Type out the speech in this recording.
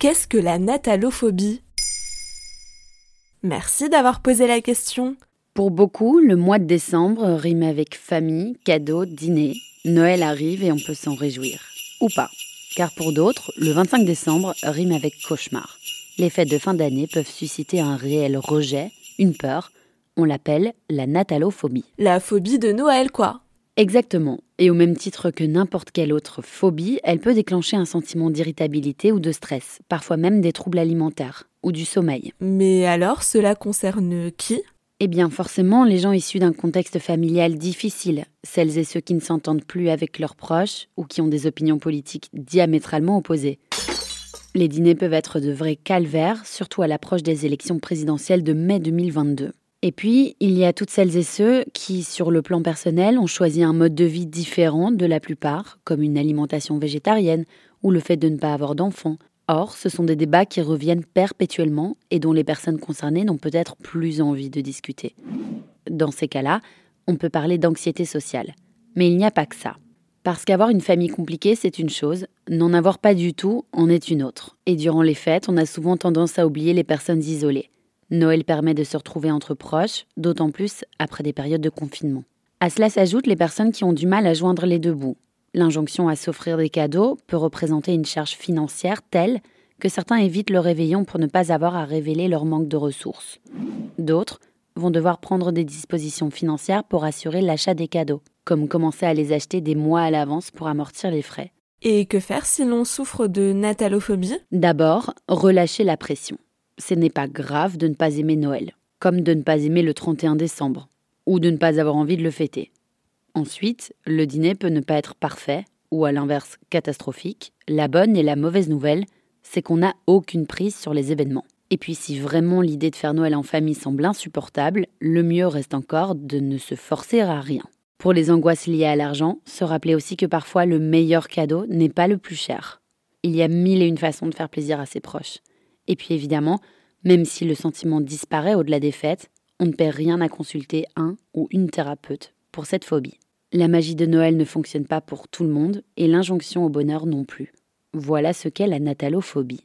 Qu'est-ce que la natalophobie? Merci d'avoir posé la question. Pour beaucoup, le mois de décembre rime avec famille, cadeaux, dîner. Noël arrive et on peut s'en réjouir. Ou pas. Car pour d'autres, le 25 décembre rime avec cauchemar. Les fêtes de fin d'année peuvent susciter un réel rejet, une peur. On l'appelle la natalophobie. La phobie de Noël, quoi. Exactement. Et au même titre que n'importe quelle autre phobie, elle peut déclencher un sentiment d'irritabilité ou de stress, parfois même des troubles alimentaires ou du sommeil. Mais alors, cela concerne qui? Eh bien, forcément, les gens issus d'un contexte familial difficile, celles et ceux qui ne s'entendent plus avec leurs proches ou qui ont des opinions politiques diamétralement opposées. Les dîners peuvent être de vrais calvaires, surtout à l'approche des élections présidentielles de mai 2022. Et puis, il y a toutes celles et ceux qui, sur le plan personnel, ont choisi un mode de vie différent de la plupart, comme une alimentation végétarienne ou le fait de ne pas avoir d'enfants. Or, ce sont des débats qui reviennent perpétuellement et dont les personnes concernées n'ont peut-être plus envie de discuter. Dans ces cas-là, on peut parler d'anxiété sociale. Mais il n'y a pas que ça. Parce qu'avoir une famille compliquée, c'est une chose, n'en avoir pas du tout en est une autre. Et durant les fêtes, on a souvent tendance à oublier les personnes isolées. Noël permet de se retrouver entre proches, d'autant plus après des périodes de confinement. À cela s'ajoutent les personnes qui ont du mal à joindre les deux bouts. L'injonction à s'offrir des cadeaux peut représenter une charge financière telle que certains évitent le réveillon pour ne pas avoir à révéler leur manque de ressources. D'autres vont devoir prendre des dispositions financières pour assurer l'achat des cadeaux, comme commencer à les acheter des mois à l'avance pour amortir les frais. Et que faire si l'on souffre de natalophobie? D'abord, relâcher la pression ce n'est pas grave de ne pas aimer Noël, comme de ne pas aimer le 31 décembre, ou de ne pas avoir envie de le fêter. Ensuite, le dîner peut ne pas être parfait, ou à l'inverse catastrophique. La bonne et la mauvaise nouvelle, c'est qu'on n'a aucune prise sur les événements. Et puis si vraiment l'idée de faire Noël en famille semble insupportable, le mieux reste encore de ne se forcer à rien. Pour les angoisses liées à l'argent, se rappeler aussi que parfois le meilleur cadeau n'est pas le plus cher. Il y a mille et une façons de faire plaisir à ses proches. Et puis évidemment, même si le sentiment disparaît au-delà des fêtes, on ne perd rien à consulter un ou une thérapeute pour cette phobie. La magie de Noël ne fonctionne pas pour tout le monde et l'injonction au bonheur non plus. Voilà ce qu'est la natalophobie.